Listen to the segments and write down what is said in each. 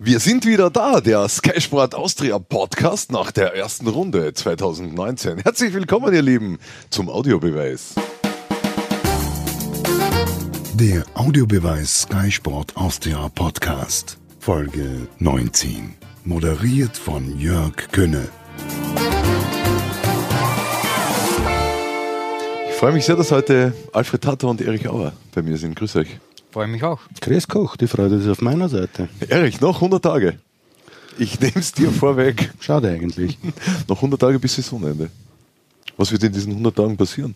Wir sind wieder da, der Sky Sport Austria Podcast nach der ersten Runde 2019. Herzlich willkommen, ihr Lieben, zum Audiobeweis. Der Audiobeweis Sky Sport Austria Podcast, Folge 19. Moderiert von Jörg Könne. Ich freue mich sehr, dass heute Alfred Tatter und Erich Auer bei mir sind. Grüß euch. Freue mich auch. Chris Koch, die Freude ist auf meiner Seite. Erich, noch 100 Tage. Ich nehme es dir vorweg. Schade eigentlich. noch 100 Tage bis Saisonende. Was wird in diesen 100 Tagen passieren?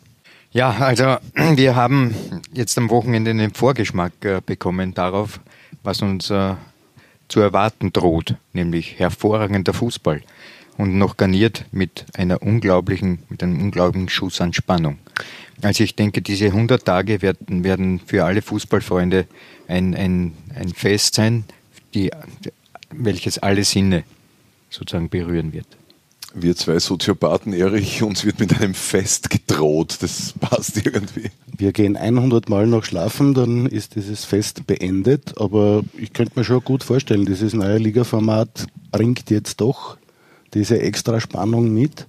Ja, also wir haben jetzt am Wochenende einen Vorgeschmack äh, bekommen darauf, was uns äh, zu erwarten droht, nämlich hervorragender Fußball und noch garniert mit einer unglaublichen, mit einem unglaublichen Schuss an Spannung. Also ich denke, diese 100 Tage werden, werden für alle Fußballfreunde ein, ein, ein Fest sein, die, welches alle Sinne sozusagen berühren wird. Wir zwei Soziopathen, Erich, uns wird mit einem Fest gedroht. Das passt irgendwie. Wir gehen 100 Mal noch schlafen, dann ist dieses Fest beendet. Aber ich könnte mir schon gut vorstellen, dieses neue Ligaformat bringt jetzt doch diese extra Spannung mit.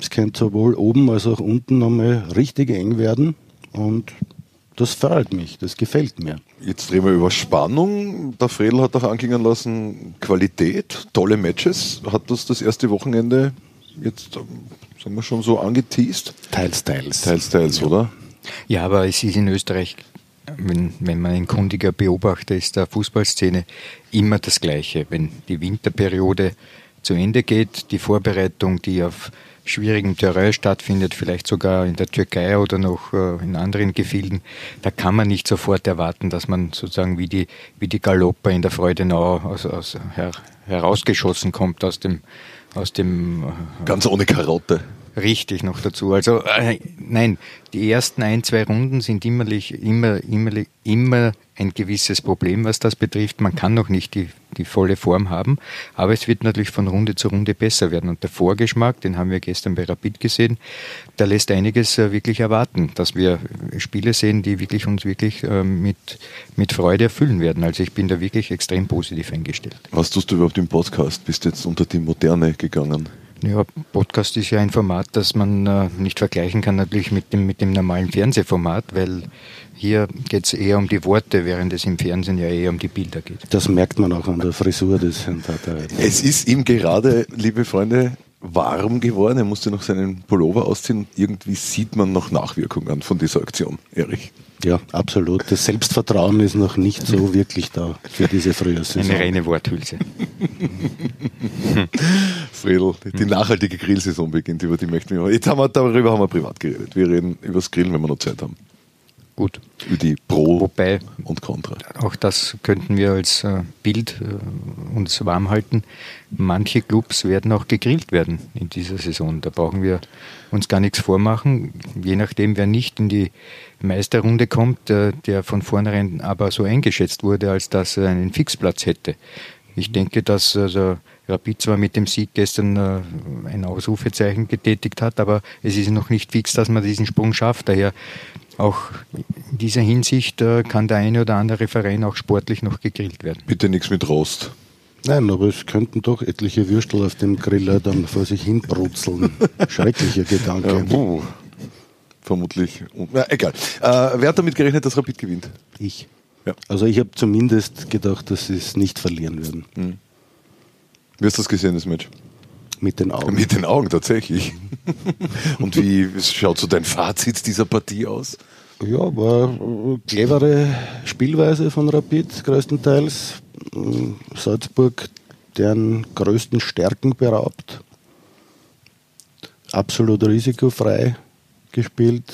Es könnte sowohl oben als auch unten nochmal richtig eng werden und das freut mich, das gefällt mir. Jetzt reden wir über Spannung. Der Fredel hat auch anklingen lassen, Qualität, tolle Matches. Hat das das erste Wochenende jetzt, ähm, sagen wir schon so angeteased? Teils, teils. Teils, teils, ja. oder? Ja, aber es ist in Österreich, wenn, wenn man ein kundiger Beobachter ist der Fußballszene, immer das Gleiche. Wenn die Winterperiode zu Ende geht, die Vorbereitung, die auf schwierigem Terrain stattfindet, vielleicht sogar in der Türkei oder noch äh, in anderen Gefilden, da kann man nicht sofort erwarten, dass man sozusagen wie die, wie die Galopper in der Freudenau aus, aus, her, herausgeschossen kommt aus dem, aus dem äh, Ganz ohne Karotte. Richtig noch dazu. Also äh, nein, die ersten ein, zwei Runden sind immer, immer, immer, immer ein gewisses Problem, was das betrifft. Man kann noch nicht die, die volle Form haben, aber es wird natürlich von Runde zu Runde besser werden. Und der Vorgeschmack, den haben wir gestern bei Rapid gesehen, da lässt einiges äh, wirklich erwarten, dass wir Spiele sehen, die wirklich uns wirklich äh, mit, mit Freude erfüllen werden. Also ich bin da wirklich extrem positiv eingestellt. Was tust du überhaupt im Podcast? Bist du jetzt unter die Moderne gegangen? Ja, Podcast ist ja ein Format, das man äh, nicht vergleichen kann natürlich mit dem, mit dem normalen Fernsehformat, weil hier geht es eher um die Worte, während es im Fernsehen ja eher um die Bilder geht. Das merkt man auch an der Frisur des Herrn Tata. Es ist ihm gerade, liebe Freunde, warm geworden. Er musste noch seinen Pullover ausziehen. Irgendwie sieht man noch Nachwirkungen von dieser Aktion, Erich. Ja, absolut. Das Selbstvertrauen ist noch nicht so wirklich da für diese Frühjahrssaison. Eine reine Worthülse. Fredel, die nachhaltige Grillsaison beginnt, über die möchten wir. Jetzt haben wir darüber haben wir privat geredet. Wir reden über das Grillen, wenn wir noch Zeit haben. Gut. Über die Pro Wobei, und Contra. Auch das könnten wir als äh, Bild äh, uns warm halten. Manche Clubs werden auch gegrillt werden in dieser Saison. Da brauchen wir uns gar nichts vormachen. Je nachdem, wer nicht in die Meisterrunde kommt, äh, der von vornherein aber so eingeschätzt wurde, als dass er einen Fixplatz hätte. Ich denke, dass also Rapid zwar mit dem Sieg gestern ein Ausrufezeichen getätigt hat, aber es ist noch nicht fix, dass man diesen Sprung schafft. Daher auch in dieser Hinsicht äh, kann der eine oder andere Verein auch sportlich noch gegrillt werden. Bitte nichts mit Rost. Nein, aber es könnten doch etliche Würstel auf dem Griller dann vor sich hin brutzeln. Schrecklicher Gedanke. Ja. Vermutlich. Na, egal. Äh, wer hat damit gerechnet, dass Rapid gewinnt? Ich. Ja. Also ich habe zumindest gedacht, dass sie es nicht verlieren werden. Mhm. Wie hast du das gesehen, das Match? Mit den Augen. Mit den Augen, tatsächlich. Und wie schaut so dein Fazit dieser Partie aus? Ja, war eine clevere Spielweise von Rapid größtenteils. Salzburg deren größten Stärken beraubt. Absolut risikofrei gespielt.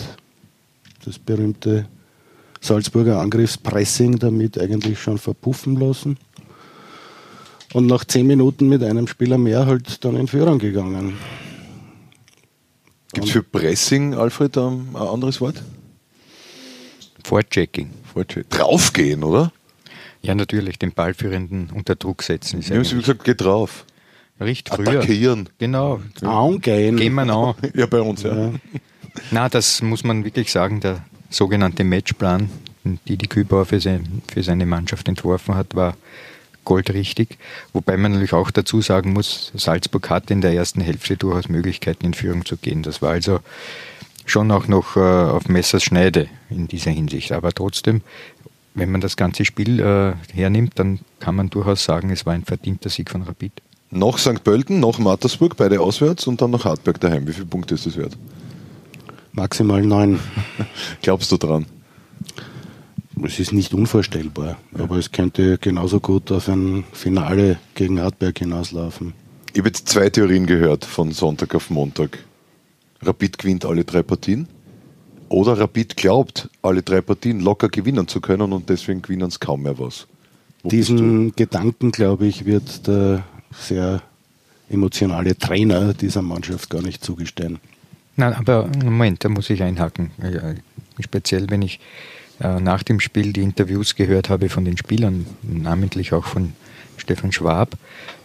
Das berühmte Salzburger Angriffspressing damit eigentlich schon verpuffen lassen und nach zehn Minuten mit einem Spieler mehr halt dann in Führung gegangen. Gibt es für Pressing, Alfred, ein anderes Wort? Vorchecking. Vorcheck. Draufgehen, oder? Ja, natürlich, den Ballführenden unter Druck setzen. Ist ja, wie gesagt, geh drauf. Richtig, früher. Attackieren. Genau. Angehen. Gehen wir an. ja, bei uns, ja. ja. Na, das muss man wirklich sagen, der sogenannte Matchplan, die die Kübauer für, sein, für seine Mannschaft entworfen hat, war goldrichtig. Wobei man natürlich auch dazu sagen muss, Salzburg hatte in der ersten Hälfte durchaus Möglichkeiten, in Führung zu gehen. Das war also schon auch noch äh, auf Messers Schneide in dieser Hinsicht. Aber trotzdem, wenn man das ganze Spiel äh, hernimmt, dann kann man durchaus sagen, es war ein verdienter Sieg von Rapid. Noch St. Pölten, noch Mattersburg, beide auswärts und dann noch Hartberg daheim. Wie viele Punkte ist das wert? Maximal neun. Glaubst du dran? Es ist nicht unvorstellbar, ja. aber es könnte genauso gut auf ein Finale gegen Hartberg hinauslaufen. Ich habe jetzt zwei Theorien gehört von Sonntag auf Montag. Rapid gewinnt alle drei Partien oder Rapid glaubt, alle drei Partien locker gewinnen zu können und deswegen gewinnen es kaum mehr was. Wo Diesen Gedanken, glaube ich, wird der sehr emotionale Trainer dieser Mannschaft gar nicht zugestehen. Nein, aber Moment, da muss ich einhaken. Speziell, wenn ich äh, nach dem Spiel die Interviews gehört habe von den Spielern, namentlich auch von Stefan Schwab,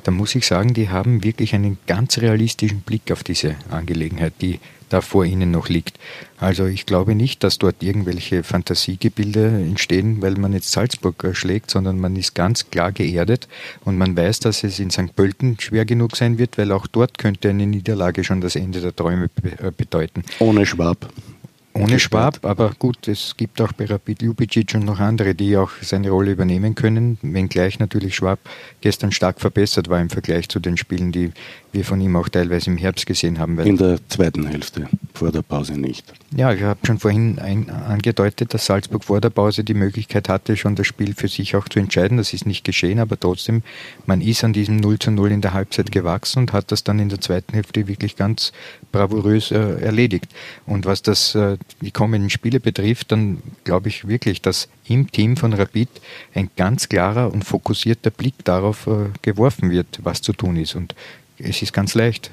da muss ich sagen, die haben wirklich einen ganz realistischen Blick auf diese Angelegenheit, die da vor ihnen noch liegt. Also ich glaube nicht, dass dort irgendwelche Fantasiegebilde entstehen, weil man jetzt Salzburg äh, schlägt, sondern man ist ganz klar geerdet und man weiß, dass es in St. Pölten schwer genug sein wird, weil auch dort könnte eine Niederlage schon das Ende der Träume äh, bedeuten. Ohne Schwab. Ohne Schwab, aber gut, es gibt auch bei Rapid Ljubicic und noch andere, die auch seine Rolle übernehmen können, wenngleich natürlich Schwab gestern stark verbessert war im Vergleich zu den Spielen, die wir von ihm auch teilweise im Herbst gesehen haben. In der zweiten Hälfte, vor der Pause nicht. Ja, ich habe schon vorhin ein, angedeutet, dass Salzburg vor der Pause die Möglichkeit hatte, schon das Spiel für sich auch zu entscheiden. Das ist nicht geschehen, aber trotzdem, man ist an diesem 0 zu 0 in der Halbzeit gewachsen und hat das dann in der zweiten Hälfte wirklich ganz bravourös äh, erledigt. Und was das äh, die kommenden Spiele betrifft, dann glaube ich wirklich, dass im Team von Rapid ein ganz klarer und fokussierter Blick darauf äh, geworfen wird, was zu tun ist. Und es ist ganz leicht.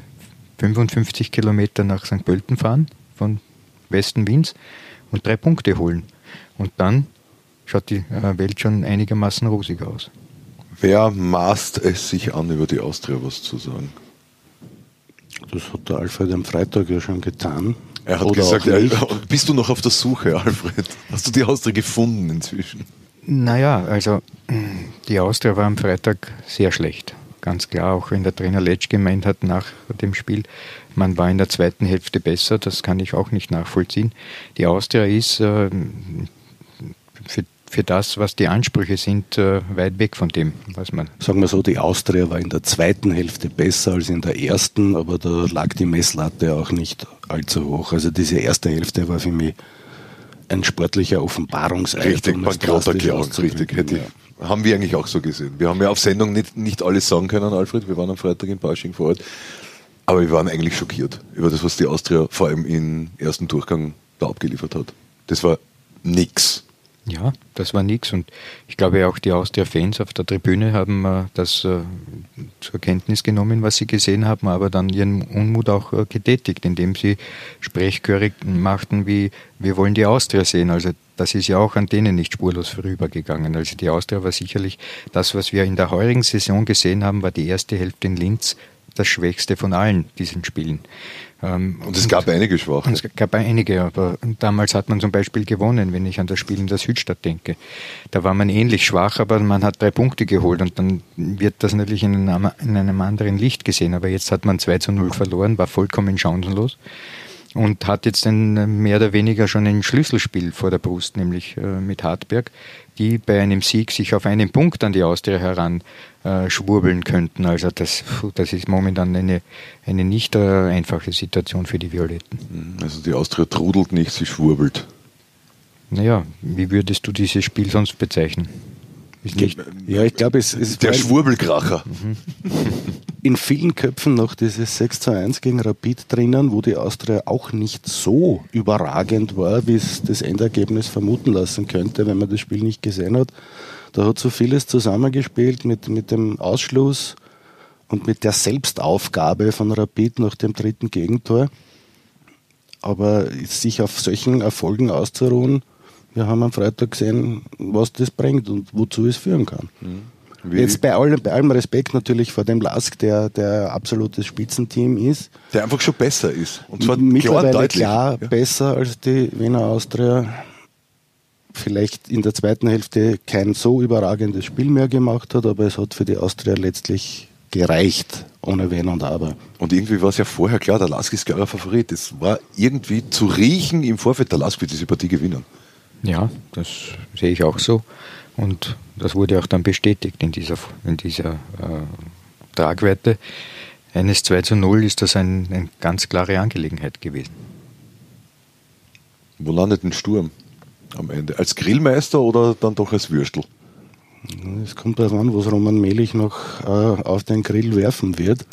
55 Kilometer nach St. Pölten fahren von Westen Wiens und drei Punkte holen. Und dann schaut die äh, Welt schon einigermaßen rosig aus. Wer maßt es sich an, über die Austria was zu sagen? Das hat der Alfred am Freitag ja schon getan. Er hat Oder gesagt, er, bist du noch auf der Suche, Alfred? Hast du die Austria gefunden inzwischen? Naja, also die Austria war am Freitag sehr schlecht. Ganz klar, auch wenn der Trainer Letsch gemeint hat nach dem Spiel, man war in der zweiten Hälfte besser, das kann ich auch nicht nachvollziehen. Die Austria ist äh, für für das, was die Ansprüche sind, äh, weit weg von dem, was man. Sagen wir so, die Austria war in der zweiten Hälfte besser als in der ersten, aber da lag die Messlatte auch nicht allzu hoch. Also diese erste Hälfte war für mich ein sportlicher Offenbarungseid. Richtig, um Bankrotterklärung, richtig. Hätte ja. Haben wir eigentlich auch so gesehen. Wir haben ja auf Sendung nicht, nicht alles sagen können, Alfred. Wir waren am Freitag in Bausching vor Ort. Aber wir waren eigentlich schockiert über das, was die Austria vor allem im ersten Durchgang da abgeliefert hat. Das war nix. Ja, das war nichts. Und ich glaube auch die Austria-Fans auf der Tribüne haben äh, das äh, zur Kenntnis genommen, was sie gesehen haben, aber dann ihren Unmut auch äh, getätigt, indem sie sprechchörig machten, wie wir wollen die Austria sehen. Also das ist ja auch an denen nicht spurlos vorübergegangen. Also die Austria war sicherlich das, was wir in der heurigen Saison gesehen haben, war die erste Hälfte in Linz das schwächste von allen diesen Spielen. Ähm, und es gab einige Schwache. Es gab einige, aber damals hat man zum Beispiel gewonnen, wenn ich an das Spiel in der Südstadt denke. Da war man ähnlich schwach, aber man hat drei Punkte geholt und dann wird das natürlich in einem, in einem anderen Licht gesehen. Aber jetzt hat man 2 zu 0 verloren, war vollkommen chancenlos und hat jetzt ein, mehr oder weniger schon ein Schlüsselspiel vor der Brust, nämlich äh, mit Hartberg, die bei einem Sieg sich auf einen Punkt an die Austria heran äh, schwurbeln könnten. Also das, das ist momentan eine, eine nicht äh, einfache Situation für die Violetten. Mhm. Also die Austria trudelt nicht, sie schwurbelt. Naja, wie würdest du dieses Spiel sonst bezeichnen? Ja, ich glaube, es ist. Der Schwurbelkracher. In vielen Köpfen noch dieses 6 zu 1 gegen Rapid drinnen, wo die Austria auch nicht so überragend war, wie es das Endergebnis vermuten lassen könnte, wenn man das Spiel nicht gesehen hat. Da hat so vieles zusammengespielt mit, mit dem Ausschluss und mit der Selbstaufgabe von Rapid nach dem dritten Gegentor. Aber sich auf solchen Erfolgen auszuruhen, wir haben am Freitag gesehen, was das bringt und wozu es führen kann. Mhm. Jetzt bei allem, bei allem Respekt natürlich vor dem Lask, der der absolutes Spitzenteam ist. Der einfach schon besser ist. Und zwar mittlerweile klar, klar ja. besser als die Wiener Austria vielleicht in der zweiten Hälfte kein so überragendes Spiel mehr gemacht hat, aber es hat für die Austria letztlich gereicht, ohne Wenn und Aber. Und irgendwie war es ja vorher klar, der Lask ist klarer Favorit. Es war irgendwie zu riechen im Vorfeld, der Lask wird diese Partie gewinnen. Ja, das sehe ich auch so. Und das wurde auch dann bestätigt in dieser, in dieser äh, Tragweite. Eines 2 zu 0 ist das ein, eine ganz klare Angelegenheit gewesen. Wo landet ein Sturm am Ende? Als Grillmeister oder dann doch als Würstel? Es kommt darauf an, was Roman Melich noch äh, auf den Grill werfen wird.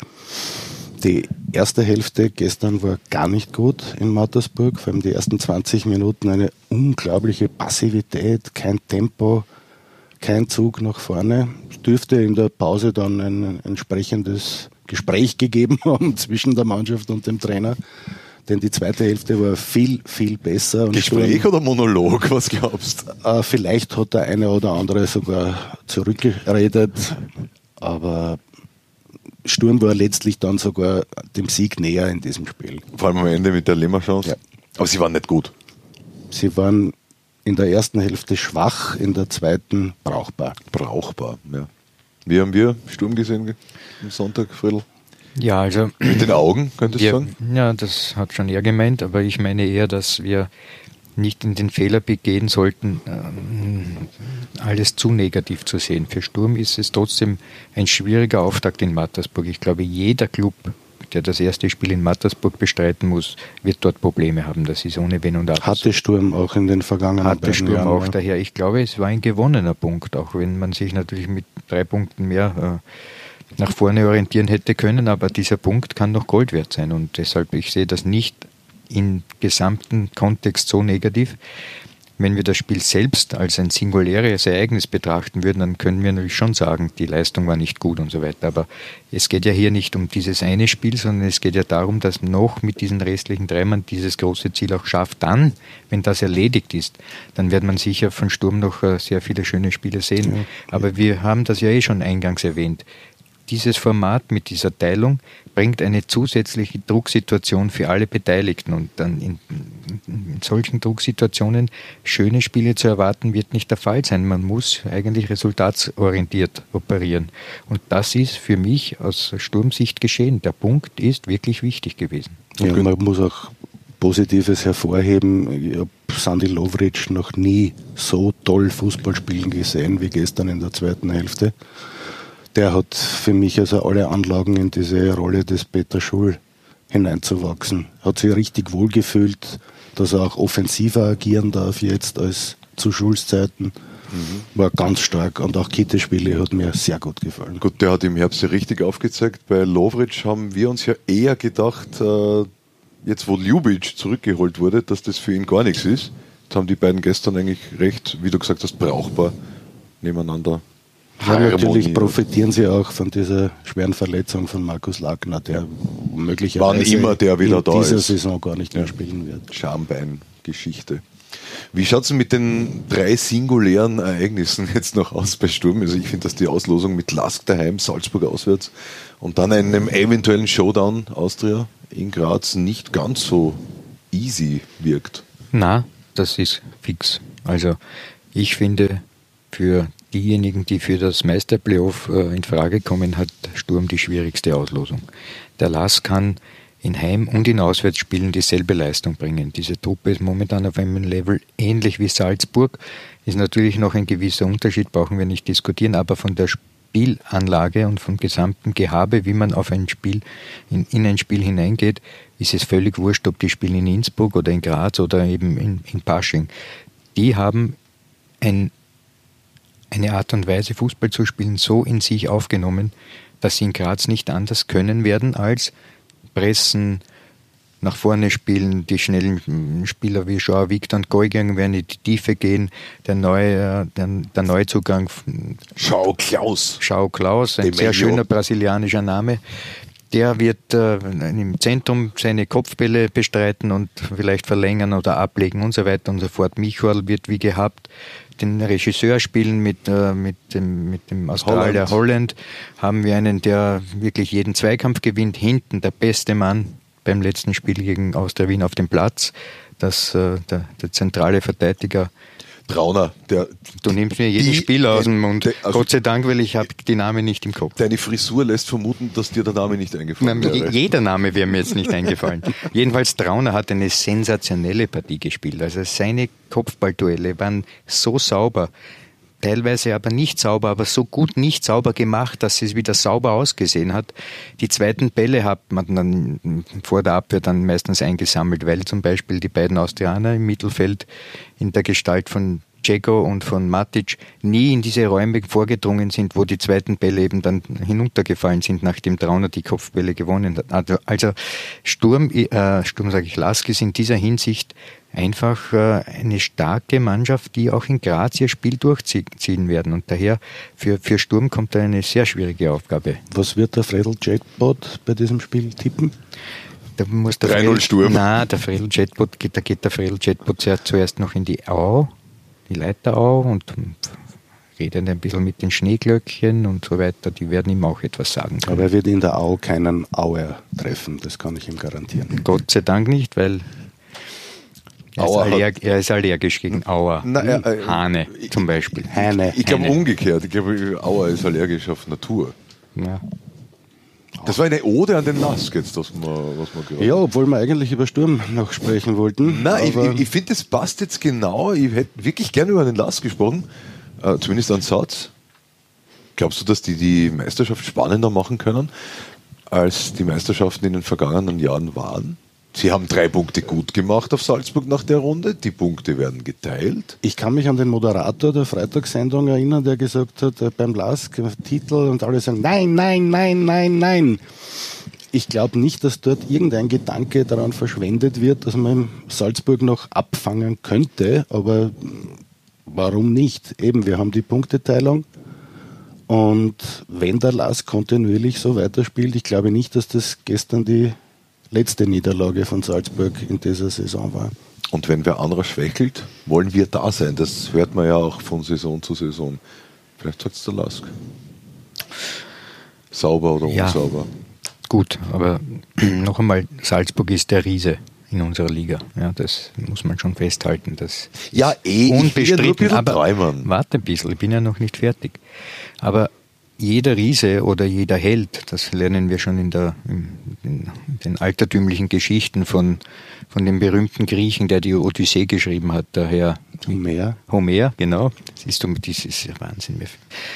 Die erste Hälfte gestern war gar nicht gut in Mattersburg, vor allem die ersten 20 Minuten eine unglaubliche Passivität, kein Tempo, kein Zug nach vorne. Es dürfte in der Pause dann ein entsprechendes Gespräch gegeben haben zwischen der Mannschaft und dem Trainer. Denn die zweite Hälfte war viel, viel besser. Gespräch Sturm, oder Monolog, was glaubst du? Äh, vielleicht hat der eine oder andere sogar zurückgeredet, aber Sturm war letztlich dann sogar dem Sieg näher in diesem Spiel. Vor allem am Ende mit der Lemmer-Chance. Ja. Aber sie waren nicht gut. Sie waren in der ersten Hälfte schwach, in der zweiten brauchbar. Brauchbar, ja. Wie haben wir Sturm gesehen am Sonntag, Friedl? Ja, also. Mit den Augen, könntest du sagen? Ja, das hat schon er gemeint, aber ich meine eher, dass wir nicht in den Fehler begehen sollten, ähm, alles zu negativ zu sehen. Für Sturm ist es trotzdem ein schwieriger Auftakt in Mattersburg. Ich glaube, jeder Club, der das erste Spiel in Mattersburg bestreiten muss, wird dort Probleme haben. Das ist ohne Wenn und Aber. Hatte Sturm auch in den vergangenen Hatte Sturm Jahren, auch ja. daher. Ich glaube, es war ein gewonnener Punkt, auch wenn man sich natürlich mit drei Punkten mehr äh, nach vorne orientieren hätte können, aber dieser Punkt kann noch Gold wert sein und deshalb, ich sehe das nicht im gesamten Kontext so negativ. Wenn wir das Spiel selbst als ein singuläres Ereignis betrachten würden, dann können wir natürlich schon sagen, die Leistung war nicht gut und so weiter. Aber es geht ja hier nicht um dieses eine Spiel, sondern es geht ja darum, dass noch mit diesen restlichen drei man dieses große Ziel auch schafft. Dann, wenn das erledigt ist, dann wird man sicher von Sturm noch äh, sehr viele schöne Spiele sehen. Aber wir haben das ja eh schon eingangs erwähnt dieses Format mit dieser Teilung bringt eine zusätzliche Drucksituation für alle Beteiligten. Und dann in, in, solchen Drucksituationen schöne Spiele zu erwarten, wird nicht der Fall sein. Man muss eigentlich resultatsorientiert operieren. Und das ist für mich aus Sturmsicht geschehen. Der Punkt ist wirklich wichtig gewesen. Ja, man muss auch Positives hervorheben. Ich habe Sandy Lovric noch nie so toll Fußball spielen gesehen wie gestern in der zweiten Hälfte der hat für mich also alle Anlagen in diese Rolle des Peter Schul hineinzuwachsen. Hat sich richtig wohlgefühlt, dass er auch offensiver agieren darf jetzt als zu Schulszeiten. Mhm. War ganz stark und auch Kittespiele hat mir sehr gut gefallen. Gut, der hat im Herbst ja richtig aufgezeigt. Bei Lovric haben wir uns ja eher gedacht, äh, jetzt wo Ljubic zurückgeholt wurde, dass das für ihn gar nichts ist. Jetzt haben die beiden gestern eigentlich recht, wie du gesagt hast, brauchbar nebeneinander ja, natürlich profitieren sie auch von dieser schweren Verletzung von Markus Lackner, der möglicherweise Wann immer der wieder in da dieser ist. Saison gar nicht mehr spielen wird. Schambein-Geschichte. Wie schaut es mit den drei singulären Ereignissen jetzt noch aus bei Sturm? Also ich finde, dass die Auslosung mit Lask daheim, Salzburg auswärts und dann einem eventuellen Showdown Austria in Graz nicht ganz so easy wirkt. Na, das ist fix. Also ich finde, für diejenigen, die für das Meisterplayoff äh, in Frage kommen, hat Sturm die schwierigste Auslosung. Der Lass kann in Heim- und in Auswärtsspielen dieselbe Leistung bringen. Diese Truppe ist momentan auf einem Level ähnlich wie Salzburg. Ist natürlich noch ein gewisser Unterschied, brauchen wir nicht diskutieren, aber von der Spielanlage und vom gesamten Gehabe, wie man auf ein Spiel, in, in ein Spiel hineingeht, ist es völlig wurscht, ob die spielen in Innsbruck oder in Graz oder eben in, in Pasching. Die haben ein eine Art und Weise, Fußball zu spielen, so in sich aufgenommen, dass sie in Graz nicht anders können werden als pressen, nach vorne spielen, die schnellen Spieler wie Joao Victor und Goigang werden in die Tiefe gehen, der neue, der, der Neuzugang Schau Klaus. Schau Klaus, ein sehr schöner brasilianischer Name. Der wird äh, im Zentrum seine Kopfbälle bestreiten und vielleicht verlängern oder ablegen und so weiter und so fort. Michael wird wie gehabt den Regisseur spielen mit, äh, mit, dem, mit dem Australier Holland. Holland, haben wir einen, der wirklich jeden Zweikampf gewinnt, hinten der beste Mann beim letzten Spiel gegen Austria Wien auf dem Platz, das, äh, der, der zentrale Verteidiger Trauner, der. Du nimmst mir jeden die- Spieler aus dem Mund. der- also- Gott sei Dank, weil ich habe die Namen nicht im Kopf. Deine Frisur lässt vermuten, dass dir der Name nicht eingefallen Nein, wäre. jeder Name wäre mir jetzt nicht eingefallen. Jedenfalls Trauner hat eine sensationelle Partie gespielt. Also seine Kopfballduelle waren so sauber, teilweise aber nicht sauber, aber so gut nicht sauber gemacht, dass es wieder sauber ausgesehen hat. Die zweiten Bälle hat man dann vor der Abwehr dann meistens eingesammelt, weil zum Beispiel die beiden Austrianer im Mittelfeld in der Gestalt von Dzeko und von Matic nie in diese Räume vorgedrungen sind, wo die zweiten Bälle eben dann hinuntergefallen sind, nachdem Trauner die Kopfbälle gewonnen hat. Also, also Sturm, äh, Sturm sage ich, Lask ist in dieser Hinsicht einfach äh, eine starke Mannschaft, die auch in Graz ihr Spiel durchziehen werden. Und daher für, für Sturm kommt da eine sehr schwierige Aufgabe. Was wird der Fredel Jackpot bei diesem Spiel tippen? Da muss der 3-0 Fredel- Sturm. Nein, der Fredel Jetbot, da geht der Fredel Jetbot zuerst, zuerst noch in die Au, die Leiterau und redet ein bisschen mit den Schneeglöckchen und so weiter. Die werden ihm auch etwas sagen. können. Aber er wird in der Au keinen Auer treffen, das kann ich ihm garantieren. Gott sei Dank nicht, weil er ist, allerg er ist allergisch gegen Auer. Na, äh, Hane zum Beispiel. Heine. Ich glaube umgekehrt. Ich glaube, Auer ist allergisch auf Natur. Ja. Das war eine Ode an den Lask jetzt, das wir, was wir gerade. Ja, obwohl wir eigentlich über Sturm noch sprechen wollten. Nein, ich, ich, ich finde, das passt jetzt genau. Ich hätte wirklich gerne über den Lask gesprochen. Äh, zumindest einen Satz. Glaubst du, dass die die Meisterschaft spannender machen können, als die Meisterschaften in den vergangenen Jahren waren? Sie haben drei Punkte gut gemacht auf Salzburg nach der Runde. Die Punkte werden geteilt. ich kann mich an den Moderator der Freitagssendung erinnern, der gesagt hat, äh, beim Lask äh, Titel und alle sagen, nein, nein, nein, nein, nein. Ich glaube nicht, dass dort irgendein Gedanke daran verschwendet wird, dass man Salzburg noch abfangen könnte, aber warum nicht? Eben, wir haben die Punkteteilung und wenn der Lask kontinuierlich so weiterspielt, ich glaube nicht, dass das gestern die letzte Niederlage von Salzburg in dieser Saison war. Und wenn wer anderer schwächelt, wollen wir da sein. Das hört man ja auch von Saison zu Saison. Vielleicht sagt es der Lask. Sauber oder Ja. unsauber. Gut, aber noch einmal, Salzburg ist der Riese in unserer Liga. Ja, das muss man schon festhalten. Das Ja, ist eh, ich will ja nur ein unbestritten. bisschen aber träumen. warte ein bisschen, ich bin ja noch nicht fertig. Aber jeder Riese oder jeder Held, das lernen wir schon in, der, in, den altertümlichen Geschichten von, von dem berühmten Griechen, der die Odyssee geschrieben hat, der Herr Mehr. Homer, genau. Siehst du, das ist ja Wahnsinn.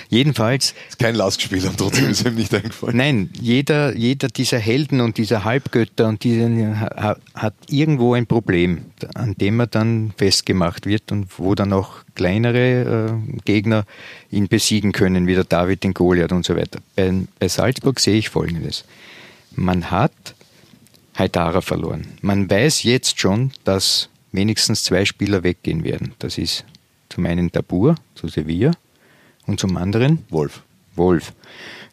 Jedenfalls Ist kein Lask-Spieler und trotzdem ist ihm nicht eingefallen. Nein, jeder, jeder dieser Helden und dieser Halbgötter und diese, ha- hat irgendwo ein Problem, an dem er dann festgemacht wird und wo dann auch kleinere äh, Gegner ihn besiegen können, wie der David den Goliath und so weiter. Bei, bei Salzburg sehe ich Folgendes. Man hat Haidara verloren. Man weiß jetzt schon, dass wenigstens zwei Spieler weggehen werden. Das ist zum einen Tabur zu Sevilla und zum anderen Wolf. Wolf.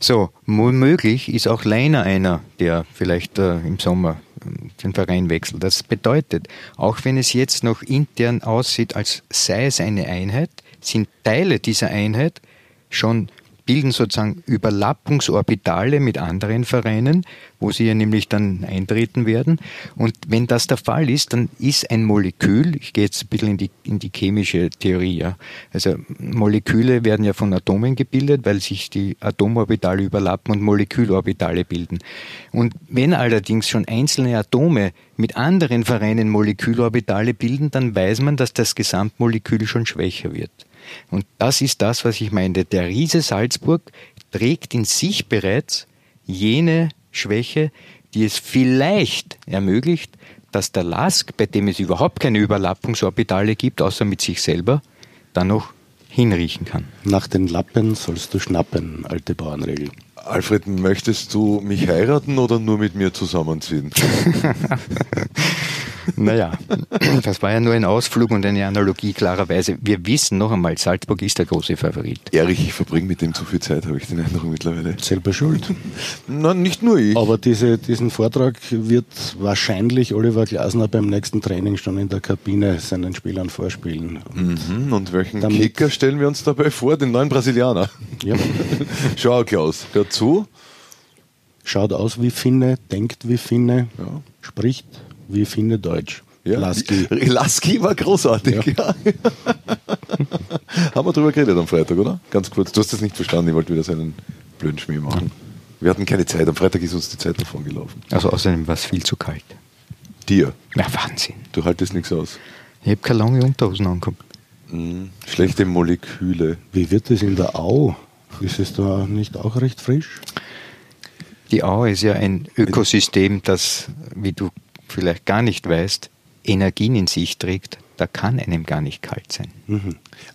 So, womöglich ist auch Leiner einer, der vielleicht äh, im Sommer äh, den Verein wechselt. Das bedeutet, auch wenn es jetzt noch intern aussieht, als sei es eine Einheit, sind Teile dieser Einheit schon bilden sozusagen Überlappungsorbitale mit anderen Vereinen, wo sie ja nämlich dann eintreten werden. Und wenn das der Fall ist, dann ist ein Molekül, ich gehe jetzt ein bisschen in die, in die chemische Theorie, ja. Also Moleküle werden ja von Atomen gebildet, weil sich die Atomorbitale überlappen und Molekülorbitale bilden. Und wenn allerdings schon einzelne Atome mit anderen Vereinen Molekülorbitale bilden, dann weiß man, dass das Gesamtmolekül schon schwächer wird. Und das ist das, was ich meinte. Der Riese Salzburg trägt in sich bereits jene Schwäche, die es vielleicht ermöglicht, dass der Lask, bei dem es überhaupt keine Überlappungsorbitale gibt, außer mit sich selber, dann noch hinriechen kann. Nach den Lappen sollst du schnappen, alte Bauernregel. Alfred, möchtest du mich heiraten oder nur mit mir zusammenziehen? Naja, das war ja nur ein Ausflug und eine Analogie klarerweise. Wir wissen noch einmal, Salzburg ist der große Favorit. Erich, ich verbringe mit dem zu viel Zeit, habe ich den Eindruck mittlerweile. Selber schuld. Na, nicht nur ich. Aber diese, diesen Vortrag wird wahrscheinlich Oliver Glasner beim nächsten Training schon in der Kabine seinen Spielern vorspielen. Mhm, und welchen Kicker stellen wir uns dabei vor? Den neuen Brasilianer. Ja. Schau, Klaus, hör zu. Schaut aus wie Finne, denkt wie Finne, Ja. spricht wie Finne Deutsch. Ja. Lasky. Lasky war großartig. Ja. Haben wir drüber geredet am Freitag, oder? Ganz kurz. Du hast das nicht verstanden, ich wollte wieder seinen blöden Schmäh machen. Wir hatten keine Zeit. Am Freitag ist uns die Zeit davon gelaufen. Also außerdem war es viel zu kalt. Dir. Na, Wahnsinn. Du haltest nichts aus. Ich habe keine lange Unterhosen angehabt. Mhm. Schlechte Moleküle. Wie wird es in der Au? Ist es da nicht auch recht frisch? Die Au ist ja ein Ökosystem, das, wie du vielleicht gar nicht weißt, Energien in sich trägt. Da kann einem gar nicht kalt sein.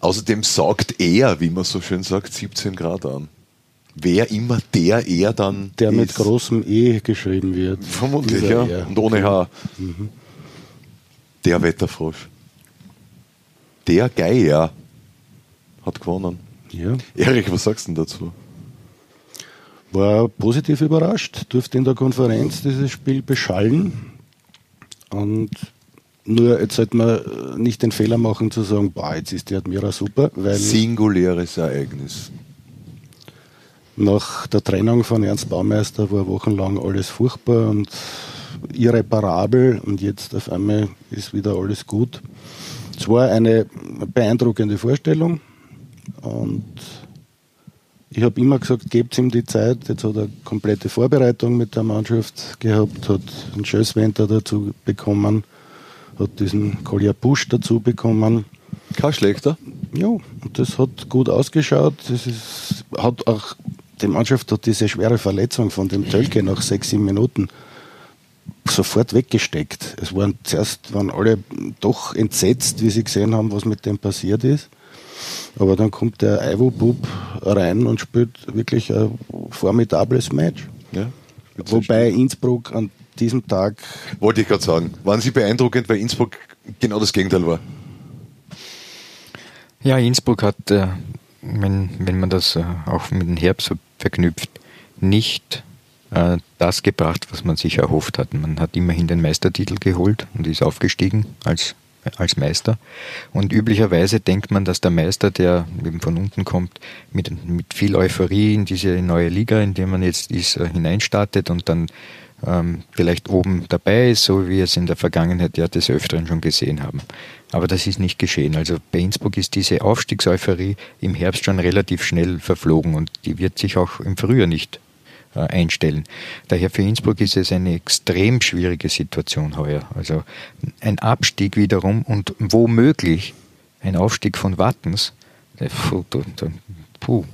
Außerdem saugt er, wie man so schön sagt, 17 Grad an. Wer immer der er dann Der mit ist. großem E geschrieben wird. Vermutlich, Dieser ja. Er. Und ohne Haar. Der Wetterfrosch. Der Geier hat gewonnen. Ja. Erik, was sagst du denn dazu? War positiv überrascht, durfte in der Konferenz dieses Spiel beschallen. Und nur jetzt sollte man nicht den Fehler machen zu sagen, boah, jetzt ist die Admira super, weil Singuläres Ereignis. nach der Trennung von Ernst Baumeister war wochenlang alles furchtbar und irreparabel und jetzt auf einmal ist wieder alles gut. Es war eine beeindruckende Vorstellung und ich habe immer gesagt, gebt ihm die Zeit. Jetzt hat er komplette Vorbereitung mit der Mannschaft gehabt, hat einen Schösswenter dazu bekommen, hat diesen Kolja Busch dazu bekommen. Kein schlechter. Ja, und das hat gut ausgeschaut. Das ist, hat auch, die Mannschaft hat diese schwere Verletzung von dem Tölke nach sechs, sieben Minuten sofort weggesteckt. Es waren zuerst waren alle doch entsetzt, wie sie gesehen haben, was mit dem passiert ist. Aber dann kommt der Ivo Bub rein und spielt wirklich ein formidables Match. Ja. Wobei Innsbruck an diesem Tag Wollte ich gerade sagen. Waren Sie beeindruckend, weil Innsbruck genau das Gegenteil war? Ja, Innsbruck hat, äh, wenn, wenn man das äh, auch mit dem Herbst verknüpft, nicht äh, das gebracht, was man sich erhofft hat. Man hat immerhin den Meistertitel geholt und ist aufgestiegen als, als Meister. Und üblicherweise denkt man, dass der Meister, der eben von unten kommt, mit, mit viel Euphorie in diese neue Liga, in der man jetzt ist, äh, hineinstartet und dann ähm, vielleicht oben dabei ist, so wie wir es in der Vergangenheit ja des Öfteren schon gesehen haben. Aber das ist nicht geschehen. Also bei Innsbruck ist diese Aufstiegseuphorie im Herbst schon relativ schnell verflogen und die wird sich auch im Frühjahr nicht einstellen. Daher für Innsbruck ist es eine extrem schwierige Situation heuer. Also ein Abstieg wiederum und womöglich ein Aufstieg von Wattens, äh, puh,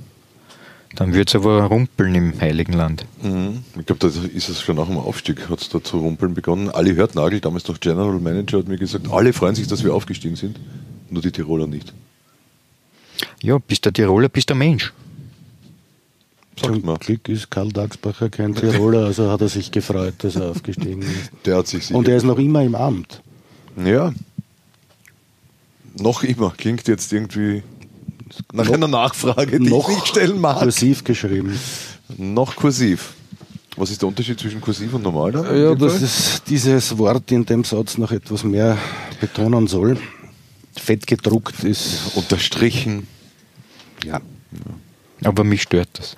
dann wird es aber rumpeln im Heiligen Land. Mhm. Ich glaube, da ist es schon nach dem Aufstieg, hat es da zu rumpeln begonnen. Ali Hörtnagel, damals noch General Manager, hat mir gesagt, alle freuen sich, dass wir aufgestiegen sind, nur die Tiroler nicht. Ja, bist der Tiroler, bist der Mensch. Sagt zum man. Glück ist Karl Dagsbacher kein Tiroler, also hat er sich gefreut, dass er aufgestiegen ist. Der hat sich sicher. Und er ist noch immer im Amt. ja. Noch immer. Klingt jetzt irgendwie nach einer Nachfrage, die ich nicht stellen mag. kursiv geschrieben. Noch kursiv. Was ist der Unterschied zwischen kursiv und normal? Dann Ja, dass Fall? es dieses Wort in dem Satz noch etwas mehr betonen soll. Fett gedruckt ist. Unterstrichen. Ja. Aber mich stört das.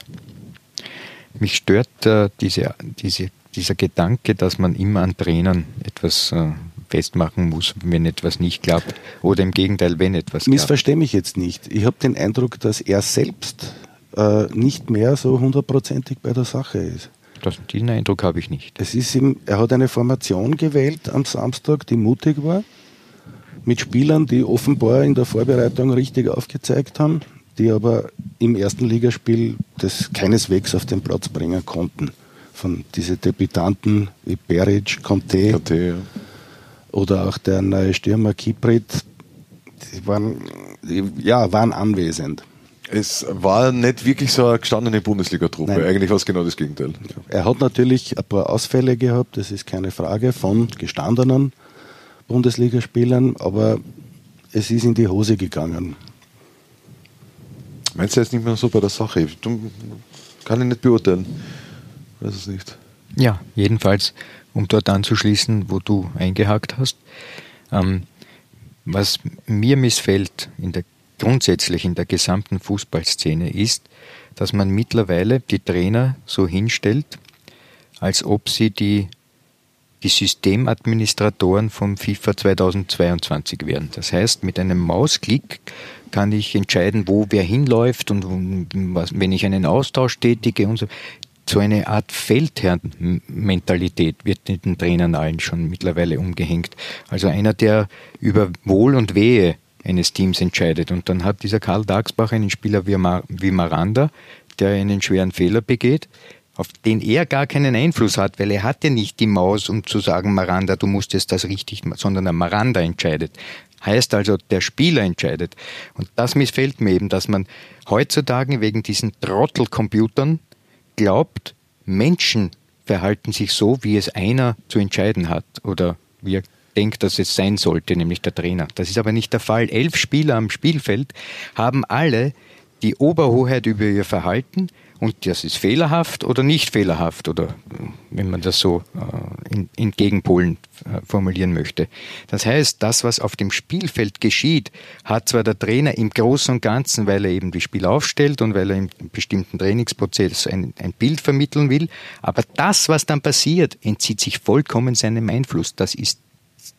Mich stört äh, diese, diese, dieser Gedanke, dass man immer an Trainern etwas äh, festmachen muss, wenn etwas nicht klappt. Oder im Gegenteil, wenn etwas klappt. Missverstehe mich jetzt nicht. Ich habe den Eindruck, dass er selbst äh, nicht mehr so hundertprozentig bei der Sache ist. Das, diesen Eindruck habe ich nicht. Es ist ihm, er hat eine Formation gewählt am Samstag, die mutig war, mit Spielern, die offenbar in der Vorbereitung richtig aufgezeigt haben, die aber im ersten Ligaspiel das keineswegs auf den Platz bringen konnten. Von diese Debütanten wie Beric, Conte KT, ja. oder auch der neue Stürmer Kiprit, die waren, die, ja, waren anwesend. Es war nicht wirklich so eine gestandene Bundesliga-Truppe. Eigentlich war es genau das Gegenteil. Er hat natürlich ein paar Ausfälle gehabt, das ist keine Frage, von gestandenen Bundesligaspielern, aber es ist in die Hose gegangen. Meinst du, ist nicht mehr so bei der Sache? Du, kann ich nicht beurteilen. Weiß es nicht. Ja, jedenfalls, um dort anzuschließen, wo du eingehakt hast. Ähm, was mir missfällt in der, grundsätzlich in der gesamten Fußballszene ist, dass man mittlerweile die Trainer so hinstellt, als ob sie die die Systemadministratoren vom FIFA 2022 werden. Das heißt, mit einem Mausklick kann ich entscheiden, wo wer hinläuft und was, wenn ich einen Austausch tätige und so. So eine Art Feldherrn-Mentalität wird den Trainern allen schon mittlerweile umgehängt. Also einer, der über Wohl und Wehe eines Teams entscheidet. Und dann hat dieser Karl Dagsbach einen Spieler wie, Mar wie Maranda, der einen schweren Fehler begeht, auf den er gar keinen Einfluss hat, weil er hatte nicht die Maus, um zu sagen, Maranda, du musst jetzt das richtig machen, sondern der Maranda entscheidet. Heißt also, der Spieler entscheidet. Und das missfällt mir eben, dass man heutzutage wegen diesen Trottelcomputern glaubt, Menschen verhalten sich so, wie es einer zu entscheiden hat oder wie er denkt, dass es sein sollte, nämlich der Trainer. Das ist aber nicht der Fall. Elf Spieler am Spielfeld haben alle die Oberhoheit über ihr Verhalten und das ist fehlerhaft oder nicht fehlerhaft oder wenn man das so äh, in, Gegenpolen äh, formulieren möchte. Das heißt, das, was auf dem Spielfeld geschieht, hat zwar der Trainer im Großen und Ganzen, weil er eben die Spiel aufstellt und weil er im bestimmten Trainingsprozess ein, ein Bild vermitteln will, aber das, was dann passiert, entzieht sich vollkommen seinem Einfluss. Das ist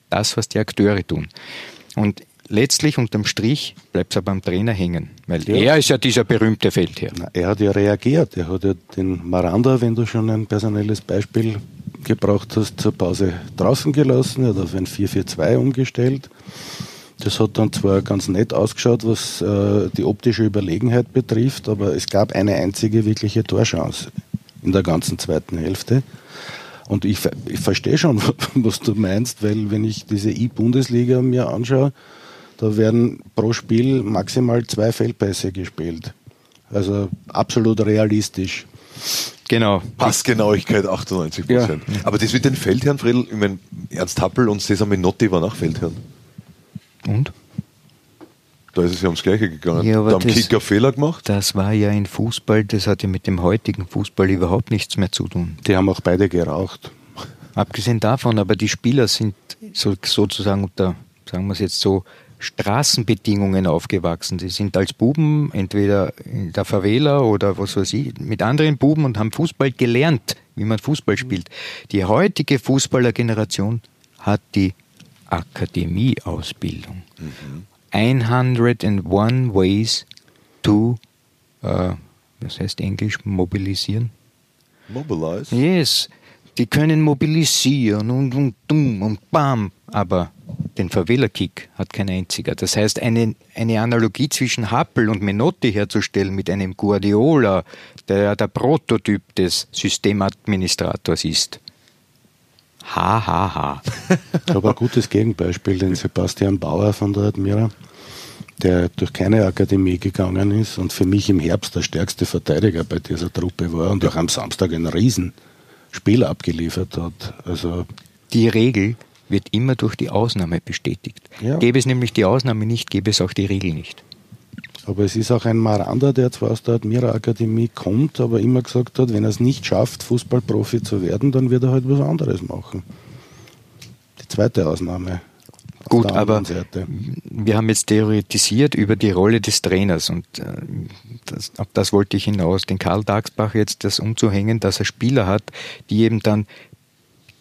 das, was die Akteure tun. Und letztlich unterm Strich bleibt es aber beim Trainer hängen, weil ja. er ist ja dieser berühmte Feldherr. Na, er hat ja reagiert. Er hat ja den Maranda, wenn du schon ein personelles Beispiel gebraucht hast, zur Pause draußen gelassen. Er hat auf ein 4-4-2 umgestellt. Das hat dann zwar ganz nett ausgeschaut, was äh, die optische Überlegenheit betrifft, aber es gab eine einzige wirkliche Torchance in der ganzen zweiten Hälfte. Und ich, ich verstehe schon, was du meinst, weil wenn ich diese E-Bundesliga mir anschaue, da werden pro Spiel maximal zwei Feldpässe gespielt. Also absolut realistisch. Genau. Passgenauigkeit 98 Prozent. Ja. Aber das mit den Feldherren, Fredel, ich meine, Ernst Happel und Cesar Menotti waren auch Feldherren. Und? Da ist es ja ums Gleiche gegangen. Ja, da haben das, Kicker Fehler gemacht. Das war ja in Fußball, das hat ja mit dem heutigen Fußball überhaupt nichts mehr zu tun. Die haben auch beide geraucht. Abgesehen davon, aber die Spieler sind so, sozusagen unter, sagen wir es jetzt so, Straßenbedingungen aufgewachsen. Sie sind als Buben entweder in der Favela oder was weiß ich, mit anderen Buben und haben Fußball gelernt, wie man Fußball spielt. Die heutige Fußballergeneration hat die Akademieausbildung. Mhm. 101 Ways to, uh, was heißt Englisch, mobilisieren? Mobilize? Yes. Die können mobilisieren und, und, und, und bam, aber den Favela-Kick hat kein einziger. Das heißt, eine, eine Analogie zwischen Happel und Menotti herzustellen mit einem Guardiola, der der Prototyp des Systemadministrators ist. Ha, ha, ha. Aber ein gutes Gegenbeispiel, den Sebastian Bauer von der Admira, der durch keine Akademie gegangen ist und für mich im Herbst der stärkste Verteidiger bei dieser Truppe war und auch am Samstag ein Riesenspiel abgeliefert hat. Also die Regel wird immer durch die Ausnahme bestätigt. Ja. Gäbe es nämlich die Ausnahme nicht, gäbe es auch die Regel nicht. Aber es ist auch ein Maranda, der zwar aus der Admira Akademie kommt, aber immer gesagt hat, wenn er es nicht schafft, Fußballprofi zu werden, dann wird er halt was anderes machen. Die zweite Ausnahme. Gut, aber wir haben jetzt theoretisiert über die Rolle des Trainers und äh, das, auf das wollte ich hinaus, den Karl Dagsbach jetzt das umzuhängen, dass er Spieler hat, die eben dann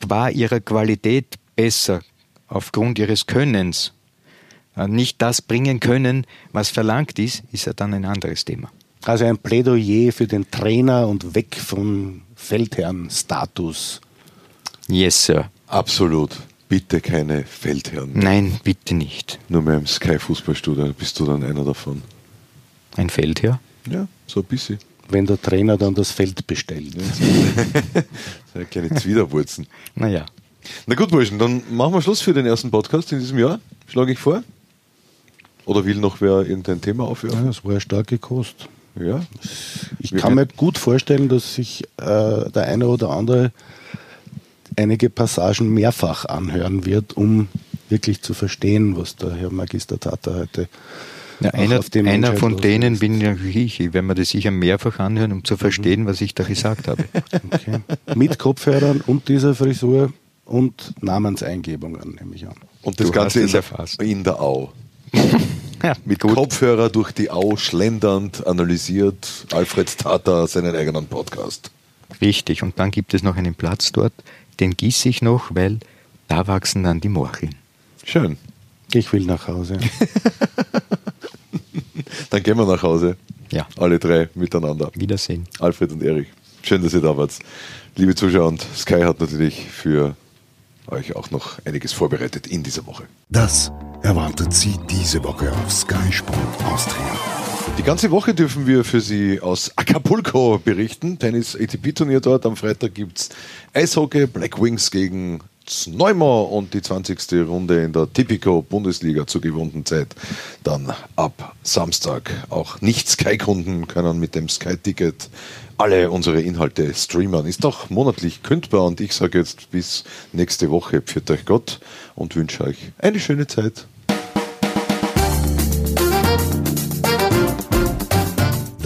qua ihrer Qualität besser aufgrund ihres Könnens äh, nicht das bringen können, was verlangt ist, ist ja dann ein anderes Thema. Also ein Plädoyer für den Trainer und weg vom Feldherrn-Status. Yes, Sir. Absolut. Bitte keine Feldherren. Nein, bitte nicht. Nur mehr im Sky-Fußballstudio bist du dann einer davon. Ein Feldherr? Ja, so ein bisschen. Wenn der Trainer dann das Feld bestellt. Ja, kleine Zwiderwurzen. naja. Na gut, Burschen, dann machen wir Schluss für den ersten Podcast in diesem Jahr, schlage ich vor. Oder will noch wer irgendein Thema aufwerfen? Ja, das war eine starke Kost. Ja. Ich Wir kann mir gut vorstellen, dass sich äh, der eine oder andere einige Passagen mehrfach anhören wird, um wirklich zu verstehen, was der Herr Magister Tata heute ja, einer, einer von denen ist. bin ja ich. Ich werde mir das sicher mehrfach anhören, um zu verstehen, mhm. was ich da gesagt habe. Okay. Mit Kopfhörern und dieser Frisur und Namenseingebungen, nehme ich an. Und das du Ganze in der, in der Au. ja, Mit gut. Kopfhörer durch die Au schlendernd analysiert Alfred Tata seinen eigenen Podcast. Richtig, und dann gibt es noch einen Platz dort, den gieße ich noch, weil da wachsen dann die Morcheln. Schön. Ich will nach Hause. Dann gehen wir nach Hause. Ja. Alle drei miteinander. Wiedersehen. Alfred und Erich. Schön, dass ihr da wart. Liebe Zuschauer und Sky hat natürlich für euch auch noch einiges vorbereitet in dieser Woche. Das erwartet Sie diese Woche auf Sky Sport Austria. Die ganze Woche dürfen wir für Sie aus Acapulco berichten. Tennis ATP-Turnier dort. Am Freitag gibt es Eishockey, Black Wings gegen Neumar und die 20. Runde in der Tipico Bundesliga zur gewohnten Zeit. Dann ab Samstag auch Nicht-Sky-Kunden können mit dem Sky-Ticket alle unsere Inhalte streamen. Ist doch monatlich kündbar und ich sage jetzt bis nächste Woche. Pfiat euch Gott und wünsche euch eine schöne Zeit.